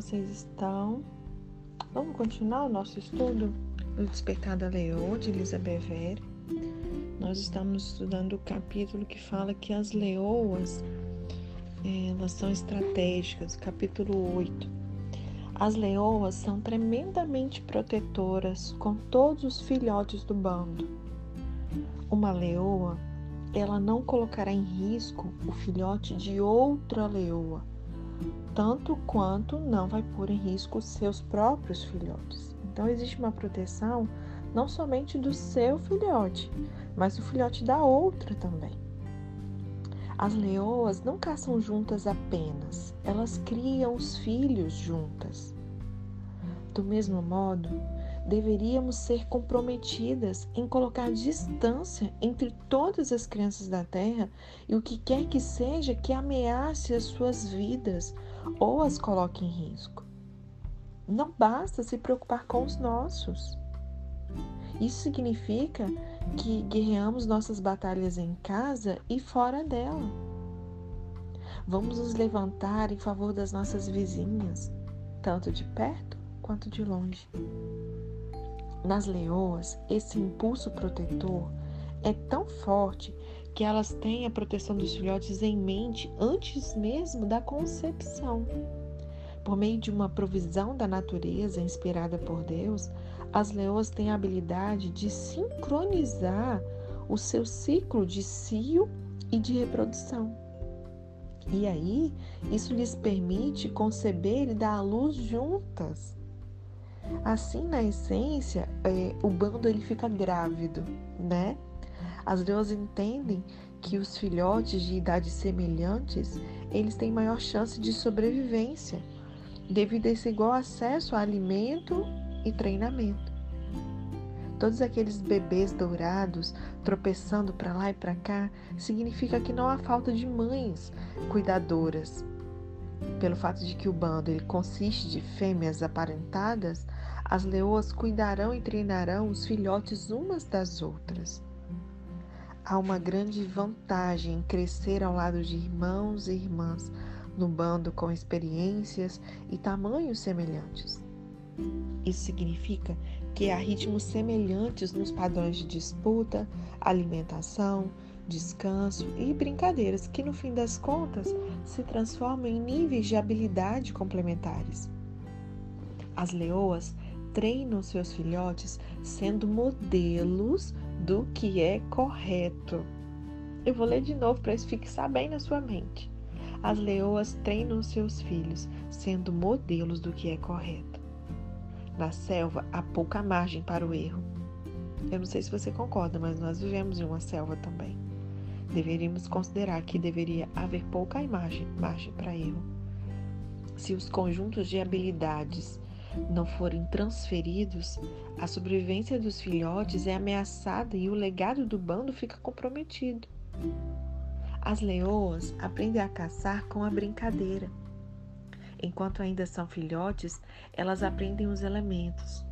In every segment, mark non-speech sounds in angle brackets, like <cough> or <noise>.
vocês estão? Vamos continuar o nosso estudo do Despertar da Leoa, de Elizabeth Vere. Nós estamos estudando o capítulo que fala que as leoas elas são estratégicas, capítulo 8. As leoas são tremendamente protetoras com todos os filhotes do bando. Uma leoa, ela não colocará em risco o filhote de outra leoa tanto quanto não vai pôr em risco seus próprios filhotes. Então existe uma proteção não somente do seu filhote, mas do filhote da outra também. As leoas não caçam juntas apenas, elas criam os filhos juntas. Do mesmo modo, deveríamos ser comprometidas em colocar distância entre todas as crianças da Terra e o que quer que seja que ameace as suas vidas ou as coloque em risco. Não basta se preocupar com os nossos. Isso significa que guerreamos nossas batalhas em casa e fora dela. Vamos nos levantar em favor das nossas vizinhas, tanto de perto quanto de longe. Nas leoas, esse impulso protetor é tão forte que elas têm a proteção dos filhotes em mente antes mesmo da concepção. Por meio de uma provisão da natureza inspirada por Deus, as leoas têm a habilidade de sincronizar o seu ciclo de cio e de reprodução. E aí, isso lhes permite conceber e dar à luz juntas. Assim, na essência, é, o bando ele fica grávido, né? As leoas entendem que os filhotes de idades semelhantes, eles têm maior chance de sobrevivência, devido a esse igual acesso a alimento e treinamento. Todos aqueles bebês dourados tropeçando para lá e para cá significa que não há falta de mães cuidadoras. Pelo fato de que o bando ele consiste de fêmeas aparentadas, as leoas cuidarão e treinarão os filhotes umas das outras. Há uma grande vantagem em crescer ao lado de irmãos e irmãs no bando com experiências e tamanhos semelhantes. Isso significa que há ritmos semelhantes nos padrões de disputa, alimentação, descanso e brincadeiras que, no fim das contas, se transformam em níveis de habilidade complementares. As leoas treinam seus filhotes sendo modelos do que é correto. Eu vou ler de novo para isso fixar bem na sua mente. As leoas treinam seus filhos sendo modelos do que é correto. Na selva há pouca margem para o erro. Eu não sei se você concorda, mas nós vivemos em uma selva também. Deveríamos considerar que deveria haver pouca margem, margem para erro. Se os conjuntos de habilidades não forem transferidos, a sobrevivência dos filhotes é ameaçada e o legado do bando fica comprometido. As leoas aprendem a caçar com a brincadeira. Enquanto ainda são filhotes, elas aprendem os elementos.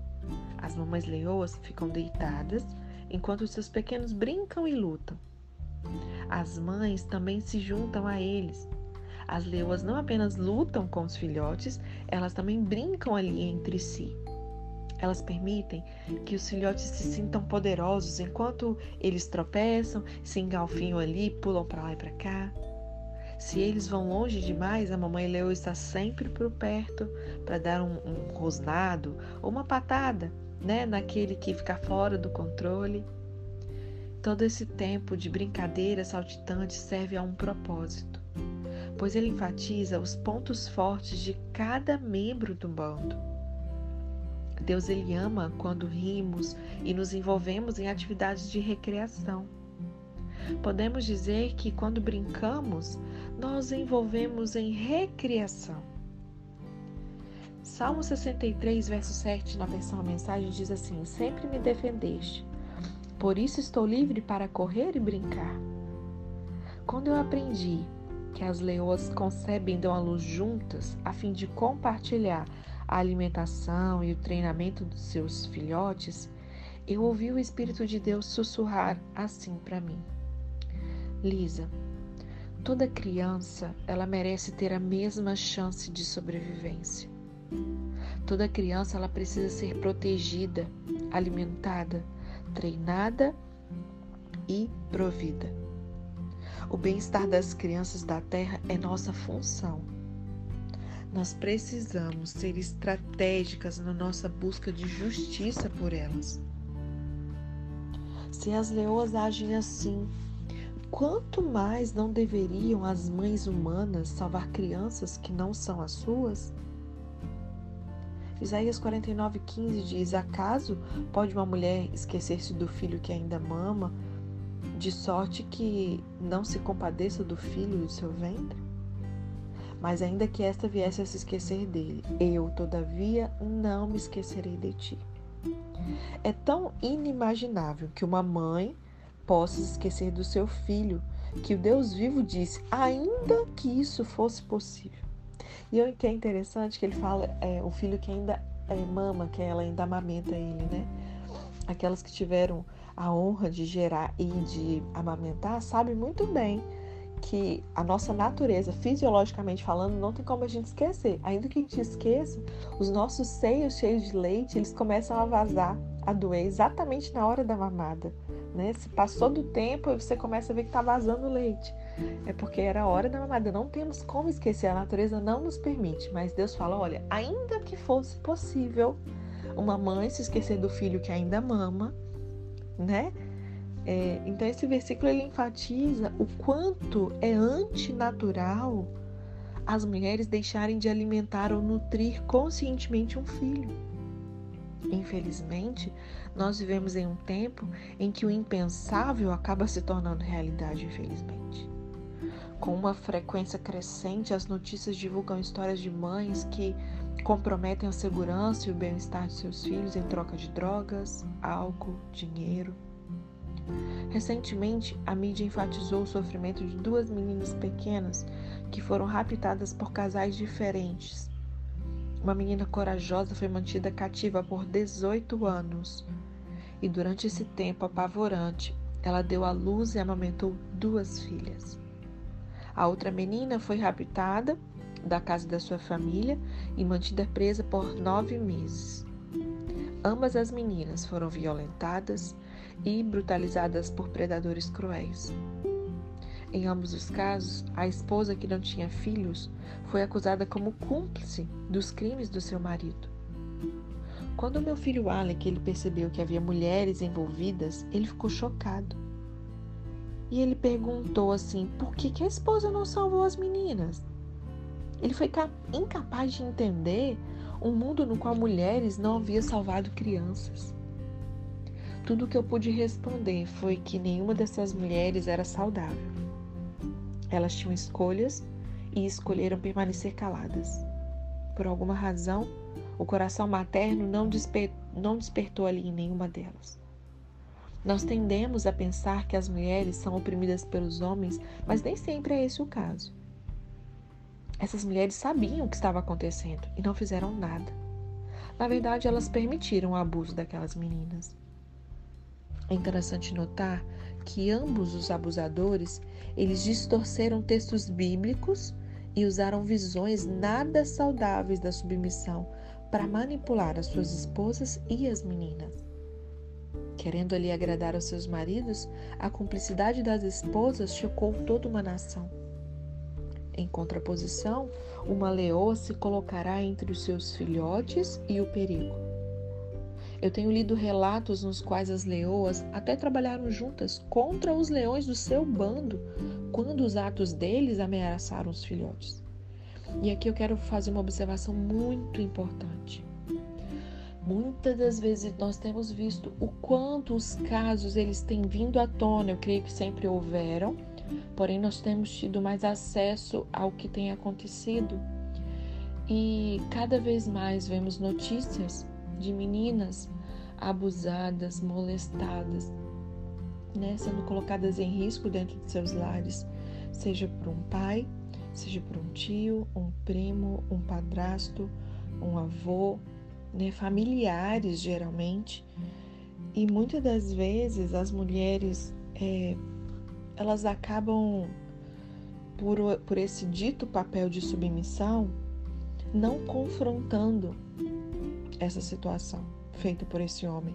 As mamães leoas ficam deitadas enquanto seus pequenos brincam e lutam. As mães também se juntam a eles as leoas não apenas lutam com os filhotes, elas também brincam ali entre si. Elas permitem que os filhotes se sintam poderosos enquanto eles tropeçam, se engalfinham ali, pulam para lá e para cá. Se eles vão longe demais, a mamãe leoa está sempre por perto para dar um, um rosnado ou uma patada, né, naquele que fica fora do controle. Todo esse tempo de brincadeira saltitante serve a um propósito pois ele enfatiza os pontos fortes de cada membro do bando. Deus ele ama quando rimos e nos envolvemos em atividades de recreação. Podemos dizer que quando brincamos, nós envolvemos em recreação. Salmo 63, verso 7, na versão mensagem, diz assim: Sempre me defendeste, por isso estou livre para correr e brincar. Quando eu aprendi que as leoas concebem dão à luz juntas a fim de compartilhar a alimentação e o treinamento dos seus filhotes, eu ouvi o Espírito de Deus sussurrar assim para mim: Lisa, toda criança ela merece ter a mesma chance de sobrevivência. Toda criança ela precisa ser protegida, alimentada, treinada e provida. O bem-estar das crianças da Terra é nossa função. Nós precisamos ser estratégicas na nossa busca de justiça por elas. Se as leoas agem assim, quanto mais não deveriam as mães humanas salvar crianças que não são as suas? Isaías 49,15 diz: Acaso pode uma mulher esquecer-se do filho que ainda mama, de sorte que não se compadeça do filho do seu ventre? Mas ainda que esta viesse a se esquecer dele, eu, todavia, não me esquecerei de ti. É tão inimaginável que uma mãe possa se esquecer do seu filho, que o Deus vivo disse, ainda que isso fosse possível. E o que é interessante que ele fala, é, o filho que ainda é, mama, que ela ainda amamenta ele, né? Aquelas que tiveram a honra de gerar e de amamentar sabem muito bem que a nossa natureza, fisiologicamente falando, não tem como a gente esquecer. Ainda que a gente esqueça, os nossos seios cheios de leite, eles começam a vazar, a doer exatamente na hora da mamada. Né? Se passou do tempo, você começa a ver que está vazando leite. É porque era a hora da mamada. Não temos como esquecer, a natureza não nos permite. Mas Deus fala: olha, ainda que fosse possível uma mãe se esquecer do filho que ainda mama, né? É, então esse versículo ele enfatiza o quanto é antinatural as mulheres deixarem de alimentar ou nutrir conscientemente um filho. Infelizmente, nós vivemos em um tempo em que o impensável acaba se tornando realidade, infelizmente. Com uma frequência crescente, as notícias divulgam histórias de mães que comprometem a segurança e o bem-estar de seus filhos em troca de drogas, álcool, dinheiro. Recentemente, a mídia enfatizou o sofrimento de duas meninas pequenas que foram raptadas por casais diferentes. Uma menina corajosa foi mantida cativa por 18 anos e, durante esse tempo apavorante, ela deu à luz e amamentou duas filhas. A outra menina foi raptada da casa da sua família e mantida presa por nove meses. Ambas as meninas foram violentadas e brutalizadas por predadores cruéis. Em ambos os casos, a esposa que não tinha filhos foi acusada como cúmplice dos crimes do seu marido. Quando meu filho Alec ele percebeu que havia mulheres envolvidas, ele ficou chocado. E ele perguntou assim: por que, que a esposa não salvou as meninas? Ele foi incapaz de entender um mundo no qual mulheres não haviam salvado crianças. Tudo o que eu pude responder foi que nenhuma dessas mulheres era saudável. Elas tinham escolhas e escolheram permanecer caladas. Por alguma razão, o coração materno não, desper não despertou ali em nenhuma delas. Nós tendemos a pensar que as mulheres são oprimidas pelos homens, mas nem sempre é esse o caso. Essas mulheres sabiam o que estava acontecendo e não fizeram nada. Na verdade, elas permitiram o abuso daquelas meninas. É interessante notar que ambos os abusadores, eles distorceram textos bíblicos e usaram visões nada saudáveis da submissão para manipular as suas esposas e as meninas. Querendo ali agradar aos seus maridos, a cumplicidade das esposas chocou toda uma nação. Em contraposição, uma leoa se colocará entre os seus filhotes e o perigo. Eu tenho lido relatos nos quais as leoas até trabalharam juntas contra os leões do seu bando, quando os atos deles ameaçaram os filhotes. E aqui eu quero fazer uma observação muito importante. Muitas das vezes nós temos visto o quanto os casos eles têm vindo à tona, eu creio que sempre houveram, porém nós temos tido mais acesso ao que tem acontecido. E cada vez mais vemos notícias de meninas abusadas, molestadas, né, sendo colocadas em risco dentro de seus lares, seja por um pai, seja por um tio, um primo, um padrasto, um avô, né, familiares geralmente. E muitas das vezes as mulheres é, elas acabam por, por esse dito papel de submissão não confrontando essa situação feita por esse homem.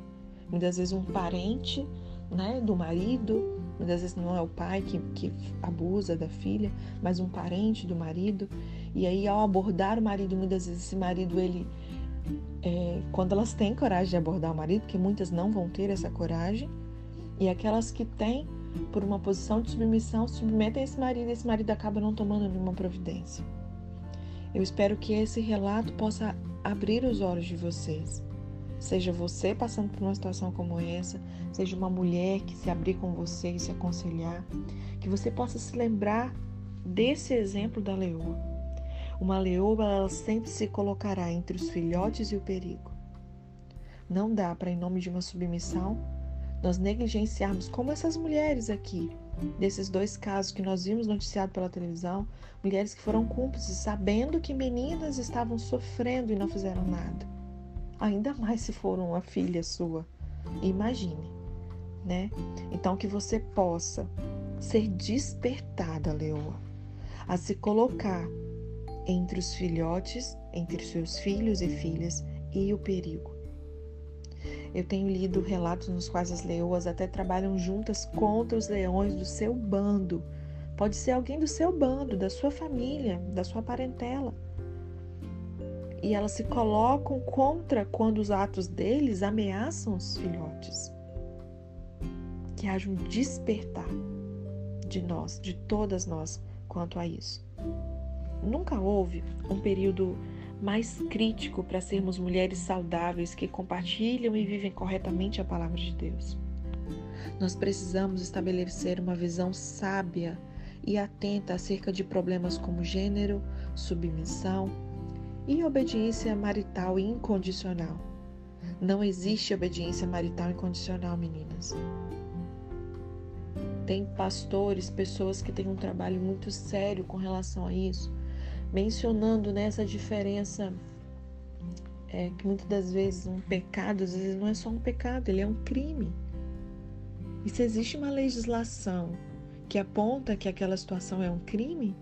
Muitas vezes um parente né, do marido, muitas vezes não é o pai que, que abusa da filha, mas um parente do marido. E aí, ao abordar o marido, muitas vezes esse marido, ele, é, quando elas têm coragem de abordar o marido, porque muitas não vão ter essa coragem, e aquelas que têm, por uma posição de submissão, submetem esse marido e esse marido acaba não tomando nenhuma providência. Eu espero que esse relato possa abrir os olhos de vocês. Seja você passando por uma situação como essa, seja uma mulher que se abrir com você e se aconselhar, que você possa se lembrar desse exemplo da leoa. Uma leoa, ela sempre se colocará entre os filhotes e o perigo. Não dá para, em nome de uma submissão, nós negligenciarmos, como essas mulheres aqui, desses dois casos que nós vimos noticiado pela televisão, mulheres que foram cúmplices, sabendo que meninas estavam sofrendo e não fizeram nada. Ainda mais se for uma filha sua. Imagine, né? Então que você possa ser despertada, leoa, a se colocar entre os filhotes, entre seus filhos e filhas e o perigo. Eu tenho lido relatos nos quais as leoas até trabalham juntas contra os leões do seu bando. Pode ser alguém do seu bando, da sua família, da sua parentela. E elas se colocam contra quando os atos deles ameaçam os filhotes. Que haja um despertar de nós, de todas nós, quanto a isso. Nunca houve um período mais crítico para sermos mulheres saudáveis que compartilham e vivem corretamente a palavra de Deus. Nós precisamos estabelecer uma visão sábia e atenta acerca de problemas como gênero, submissão e obediência marital incondicional. Não existe obediência marital incondicional, meninas. Tem pastores, pessoas que têm um trabalho muito sério com relação a isso, mencionando nessa né, diferença é, que muitas das vezes um pecado, às vezes não é só um pecado, ele é um crime. E se existe uma legislação que aponta que aquela situação é um crime,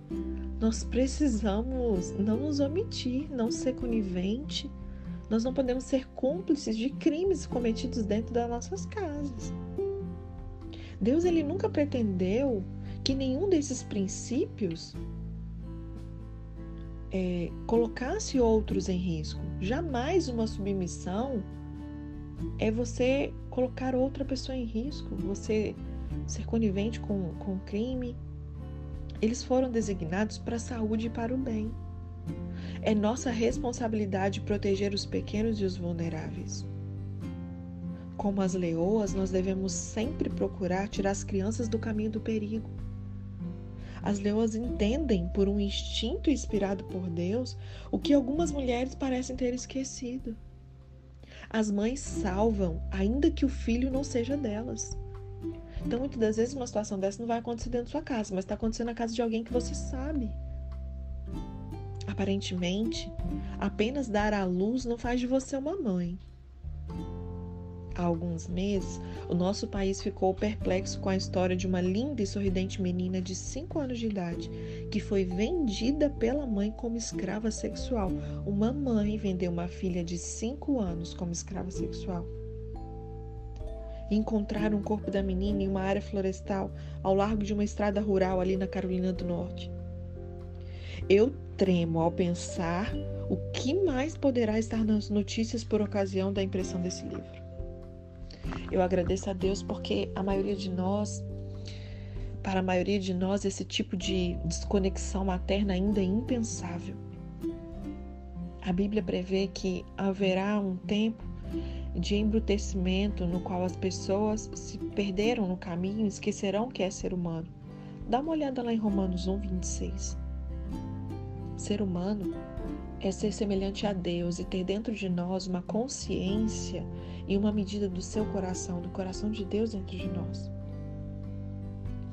nós precisamos não nos omitir, não ser conivente. Nós não podemos ser cúmplices de crimes cometidos dentro das nossas casas. Deus ele nunca pretendeu que nenhum desses princípios é, colocasse outros em risco. Jamais uma submissão é você colocar outra pessoa em risco, você ser conivente com, com o crime. Eles foram designados para a saúde e para o bem. É nossa responsabilidade proteger os pequenos e os vulneráveis. Como as leoas, nós devemos sempre procurar tirar as crianças do caminho do perigo as leoas entendem, por um instinto inspirado por Deus, o que algumas mulheres parecem ter esquecido. As mães salvam, ainda que o filho não seja delas. Então, muitas das vezes, uma situação dessa não vai acontecer dentro da sua casa, mas está acontecendo na casa de alguém que você sabe. Aparentemente, apenas dar à luz não faz de você uma mãe há alguns meses, o nosso país ficou perplexo com a história de uma linda e sorridente menina de 5 anos de idade que foi vendida pela mãe como escrava sexual. Uma mãe vendeu uma filha de 5 anos como escrava sexual. Encontraram o corpo da menina em uma área florestal ao largo de uma estrada rural ali na Carolina do Norte. Eu tremo ao pensar o que mais poderá estar nas notícias por ocasião da impressão desse livro. Eu agradeço a Deus porque a maioria de nós, para a maioria de nós, esse tipo de desconexão materna ainda é impensável. A Bíblia prevê que haverá um tempo de embrutecimento no qual as pessoas se perderam no caminho e esquecerão que é ser humano. Dá uma olhada lá em Romanos 1, 26. Ser humano é ser semelhante a Deus e ter dentro de nós uma consciência e uma medida do seu coração, do coração de Deus dentro de nós.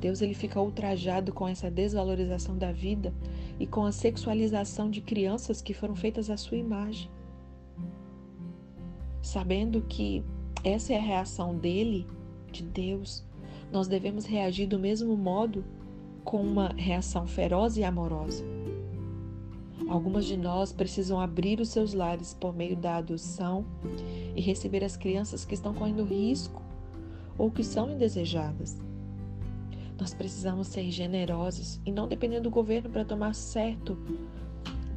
Deus ele fica ultrajado com essa desvalorização da vida e com a sexualização de crianças que foram feitas à sua imagem. Sabendo que essa é a reação dele, de Deus, nós devemos reagir do mesmo modo com uma reação feroz e amorosa. Algumas de nós precisam abrir os seus lares por meio da adoção e receber as crianças que estão correndo risco ou que são indesejadas. Nós precisamos ser generosos e não depender do governo para tomar certo,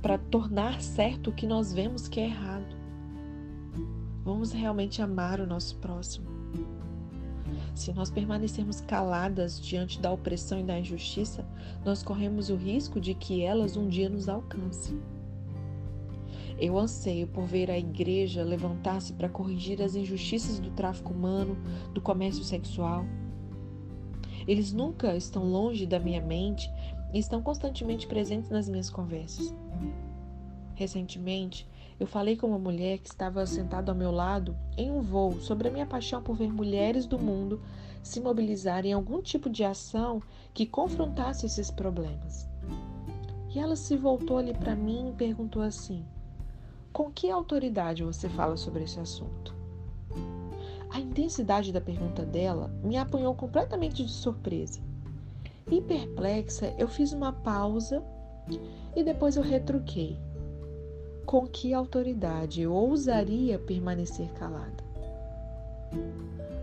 para tornar certo o que nós vemos que é errado. Vamos realmente amar o nosso próximo. Se nós permanecermos caladas diante da opressão e da injustiça, nós corremos o risco de que elas um dia nos alcancem. Eu anseio por ver a igreja levantar-se para corrigir as injustiças do tráfico humano, do comércio sexual. Eles nunca estão longe da minha mente e estão constantemente presentes nas minhas conversas. Recentemente, eu falei com uma mulher que estava sentada ao meu lado em um voo sobre a minha paixão por ver mulheres do mundo se mobilizarem em algum tipo de ação que confrontasse esses problemas. E ela se voltou ali para mim e perguntou assim: com que autoridade você fala sobre esse assunto? A intensidade da pergunta dela me apanhou completamente de surpresa. E perplexa, eu fiz uma pausa e depois eu retruquei. Com que autoridade eu ousaria permanecer calada?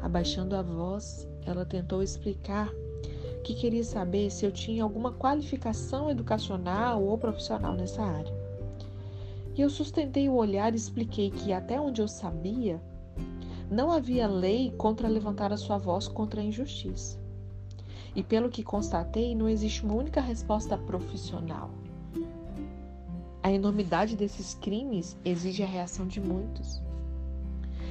Abaixando a voz, ela tentou explicar que queria saber se eu tinha alguma qualificação educacional ou profissional nessa área. E eu sustentei o olhar e expliquei que, até onde eu sabia, não havia lei contra levantar a sua voz contra a injustiça. E pelo que constatei, não existe uma única resposta profissional. A enormidade desses crimes exige a reação de muitos.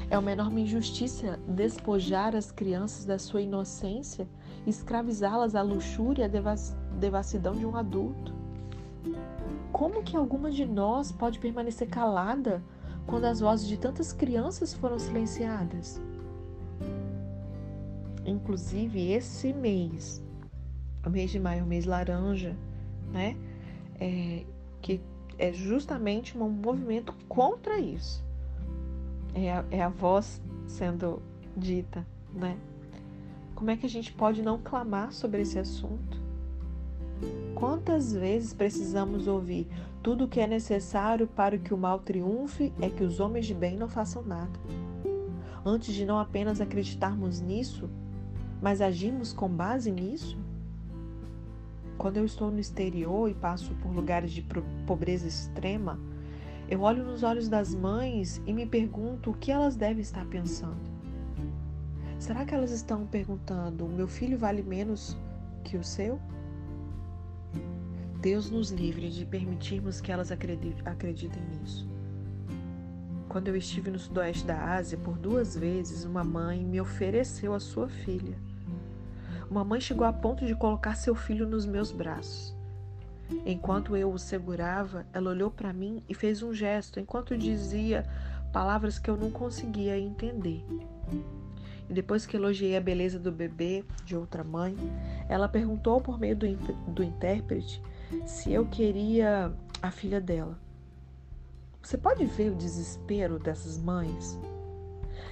É uma enorme injustiça despojar as crianças da sua inocência escravizá-las à luxúria e à devassidão de um adulto. Como que alguma de nós pode permanecer calada quando as vozes de tantas crianças foram silenciadas? Inclusive, esse mês, o mês de maio, o mês laranja, né? É, que é justamente um movimento contra isso. É a, é a voz sendo dita, né? Como é que a gente pode não clamar sobre esse assunto? Quantas vezes precisamos ouvir tudo o que é necessário para que o mal triunfe é que os homens de bem não façam nada? Antes de não apenas acreditarmos nisso, mas agirmos com base nisso? Quando eu estou no exterior e passo por lugares de pobreza extrema, eu olho nos olhos das mães e me pergunto o que elas devem estar pensando. Será que elas estão perguntando: meu filho vale menos que o seu? Deus nos livre de permitirmos que elas acreditem nisso. Quando eu estive no sudoeste da Ásia, por duas vezes uma mãe me ofereceu a sua filha. Uma mãe chegou a ponto de colocar seu filho nos meus braços. Enquanto eu o segurava, ela olhou para mim e fez um gesto enquanto dizia palavras que eu não conseguia entender. E depois que elogiei a beleza do bebê de outra mãe, ela perguntou por meio do, do intérprete se eu queria a filha dela. Você pode ver o desespero dessas mães?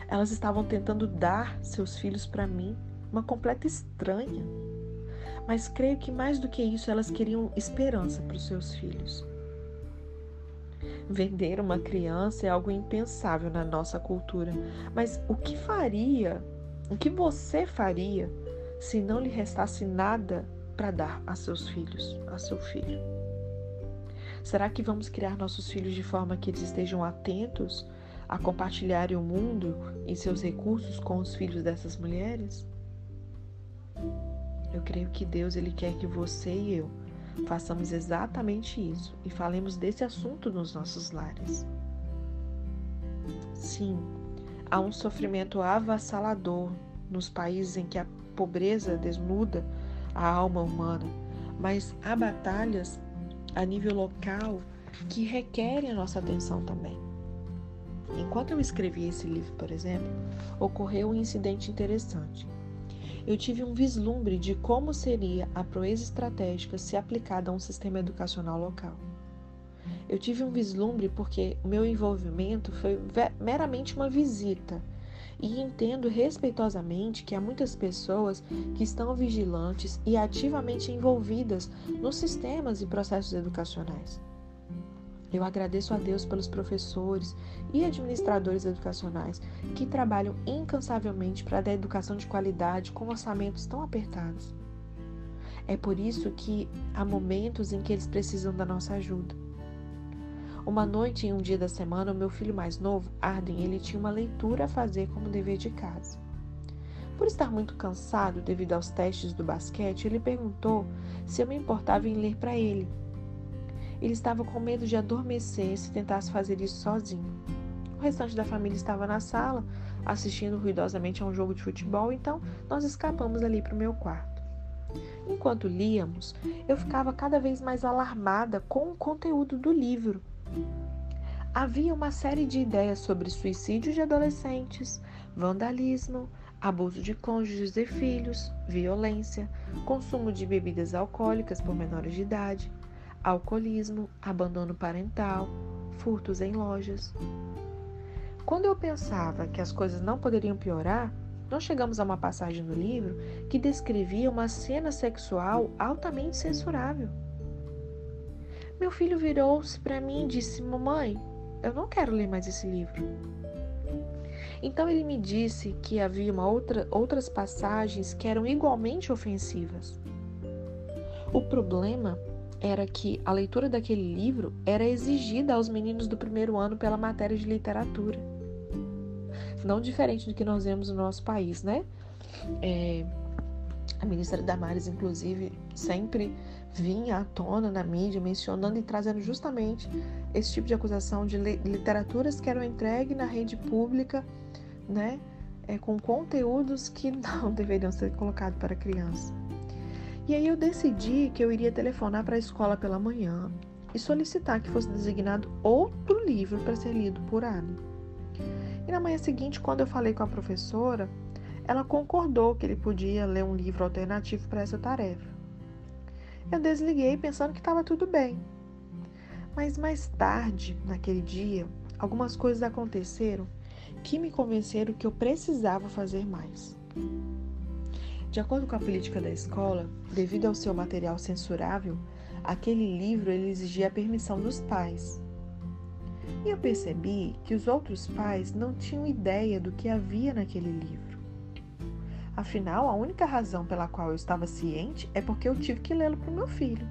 Elas estavam tentando dar seus filhos para mim, uma completa estranha. Mas creio que mais do que isso, elas queriam esperança para os seus filhos. Vender uma criança é algo impensável na nossa cultura, mas o que faria, o que você faria se não lhe restasse nada para dar a seus filhos, a seu filho? Será que vamos criar nossos filhos de forma que eles estejam atentos a compartilharem o mundo e seus recursos com os filhos dessas mulheres? Eu creio que Deus ele quer que você e eu façamos exatamente isso e falemos desse assunto nos nossos lares. Sim, há um sofrimento avassalador nos países em que a pobreza desnuda a alma humana, mas há batalhas a nível local que requerem a nossa atenção também. Enquanto eu escrevi esse livro, por exemplo, ocorreu um incidente interessante. Eu tive um vislumbre de como seria a proeza estratégica se aplicada a um sistema educacional local. Eu tive um vislumbre porque o meu envolvimento foi meramente uma visita e entendo respeitosamente que há muitas pessoas que estão vigilantes e ativamente envolvidas nos sistemas e processos educacionais. Eu agradeço a Deus pelos professores e administradores educacionais que trabalham incansavelmente para dar educação de qualidade com orçamentos tão apertados. É por isso que há momentos em que eles precisam da nossa ajuda. Uma noite em um dia da semana, o meu filho mais novo, Arden, ele tinha uma leitura a fazer como dever de casa. Por estar muito cansado devido aos testes do basquete, ele perguntou se eu me importava em ler para ele. Ele estava com medo de adormecer se tentasse fazer isso sozinho. O restante da família estava na sala, assistindo ruidosamente a um jogo de futebol, então nós escapamos ali para o meu quarto. Enquanto líamos, eu ficava cada vez mais alarmada com o conteúdo do livro. Havia uma série de ideias sobre suicídio de adolescentes, vandalismo, abuso de cônjuges e filhos, violência, consumo de bebidas alcoólicas por menores de idade, alcoolismo, abandono parental, furtos em lojas. Quando eu pensava que as coisas não poderiam piorar, nós chegamos a uma passagem do livro que descrevia uma cena sexual altamente censurável. Meu filho virou-se para mim e disse: Mamãe, eu não quero ler mais esse livro. Então ele me disse que havia uma outra, outras passagens que eram igualmente ofensivas. O problema era que a leitura daquele livro era exigida aos meninos do primeiro ano pela matéria de literatura. Não diferente do que nós vemos no nosso país, né? É, a ministra Damares, inclusive, sempre vinha à tona na mídia mencionando e trazendo justamente esse tipo de acusação de literaturas que eram entregues na rede pública né, é, com conteúdos que <laughs> não deveriam ser colocados para criança. E aí eu decidi que eu iria telefonar para a escola pela manhã e solicitar que fosse designado outro livro para ser lido por Anne. E na manhã seguinte, quando eu falei com a professora, ela concordou que ele podia ler um livro alternativo para essa tarefa. Eu desliguei pensando que estava tudo bem. Mas mais tarde, naquele dia, algumas coisas aconteceram que me convenceram que eu precisava fazer mais. De acordo com a política da escola, devido ao seu material censurável, aquele livro exigia a permissão dos pais. E eu percebi que os outros pais não tinham ideia do que havia naquele livro. Afinal, a única razão pela qual eu estava ciente é porque eu tive que lê-lo para o meu filho.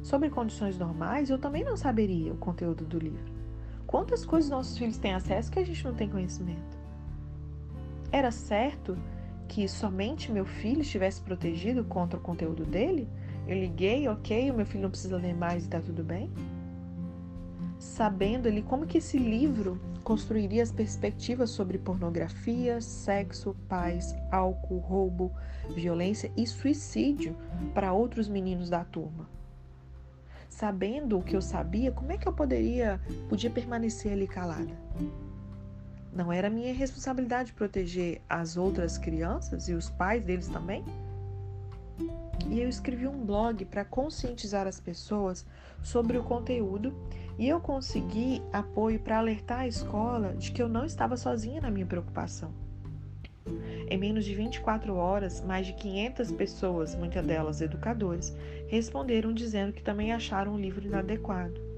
Sobre condições normais, eu também não saberia o conteúdo do livro. Quantas coisas nossos filhos têm acesso que a gente não tem conhecimento? Era certo que somente meu filho estivesse protegido contra o conteúdo dele? Eu liguei, ok, o meu filho não precisa ler mais e está tudo bem? Sabendo ele como que esse livro construiria as perspectivas sobre pornografia, sexo, paz, álcool, roubo, violência e suicídio para outros meninos da turma sabendo o que eu sabia, como é que eu poderia podia permanecer ali calada? Não era minha responsabilidade proteger as outras crianças e os pais deles também? E eu escrevi um blog para conscientizar as pessoas sobre o conteúdo e eu consegui apoio para alertar a escola de que eu não estava sozinha na minha preocupação. Em menos de 24 horas, mais de 500 pessoas, muitas delas educadores, responderam dizendo que também acharam o livro inadequado.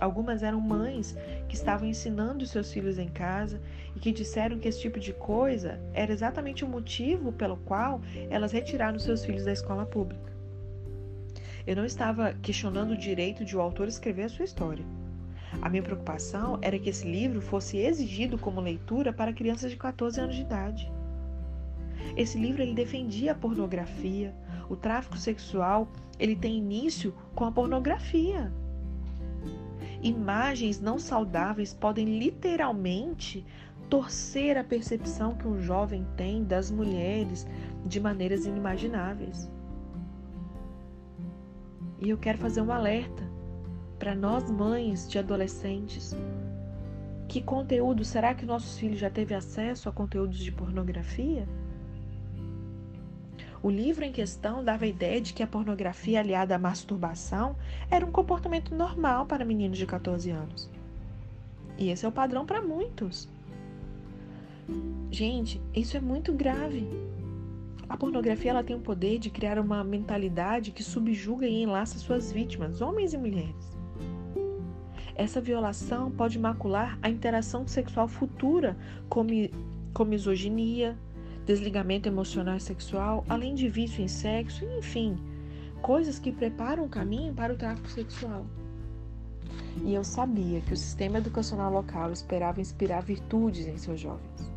Algumas eram mães que estavam ensinando seus filhos em casa e que disseram que esse tipo de coisa era exatamente o motivo pelo qual elas retiraram seus filhos da escola pública. Eu não estava questionando o direito de o autor escrever a sua história. A minha preocupação era que esse livro fosse exigido como leitura para crianças de 14 anos de idade. Esse livro ele defendia a pornografia, o tráfico sexual, ele tem início com a pornografia. Imagens não saudáveis podem literalmente torcer a percepção que um jovem tem das mulheres de maneiras inimagináveis. E eu quero fazer um alerta para nós mães de adolescentes. Que conteúdo será que nossos filhos já teve acesso a conteúdos de pornografia? O livro em questão dava a ideia de que a pornografia aliada à masturbação era um comportamento normal para meninos de 14 anos. E esse é o padrão para muitos. Gente, isso é muito grave. A pornografia ela tem o poder de criar uma mentalidade que subjuga e enlaça suas vítimas, homens e mulheres. essa violação pode macular a interação sexual futura com, mi com misoginia, desligamento emocional e sexual, além de vício em sexo, enfim, coisas que preparam o caminho para o tráfico sexual. E eu sabia que o sistema educacional local esperava inspirar virtudes em seus jovens.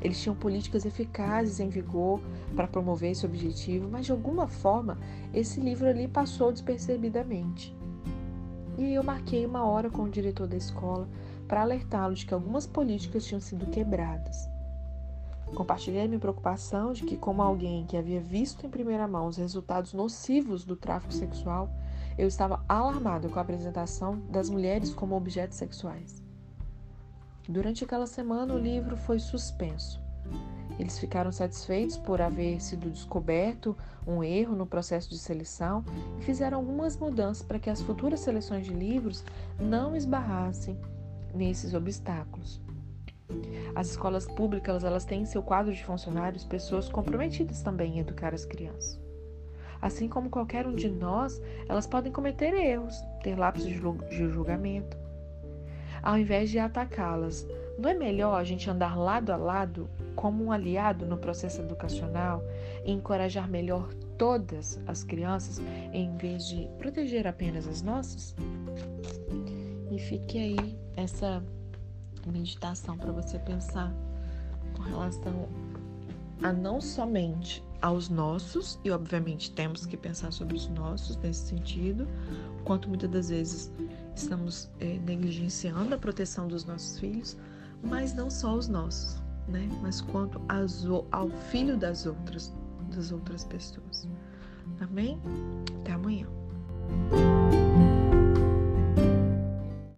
Eles tinham políticas eficazes em vigor para promover esse objetivo, mas de alguma forma esse livro ali passou despercebidamente. E eu marquei uma hora com o diretor da escola para alertá-lo de que algumas políticas tinham sido quebradas. Compartilhei minha preocupação de que, como alguém que havia visto em primeira mão os resultados nocivos do tráfico sexual, eu estava alarmado com a apresentação das mulheres como objetos sexuais. Durante aquela semana, o livro foi suspenso. Eles ficaram satisfeitos por haver sido descoberto um erro no processo de seleção e fizeram algumas mudanças para que as futuras seleções de livros não esbarrassem nesses obstáculos. As escolas públicas elas têm em seu quadro de funcionários pessoas comprometidas também em educar as crianças. Assim como qualquer um de nós, elas podem cometer erros, ter lapsos de julgamento, ao invés de atacá-las. Não é melhor a gente andar lado a lado como um aliado no processo educacional e encorajar melhor todas as crianças em vez de proteger apenas as nossas? E fique aí essa meditação para você pensar com relação a não somente aos nossos, e obviamente temos que pensar sobre os nossos nesse sentido, quanto muitas das vezes estamos é, negligenciando a proteção dos nossos filhos, mas não só os nossos, né? Mas quanto as, ao filho das outras, das outras pessoas. Amém? Até amanhã.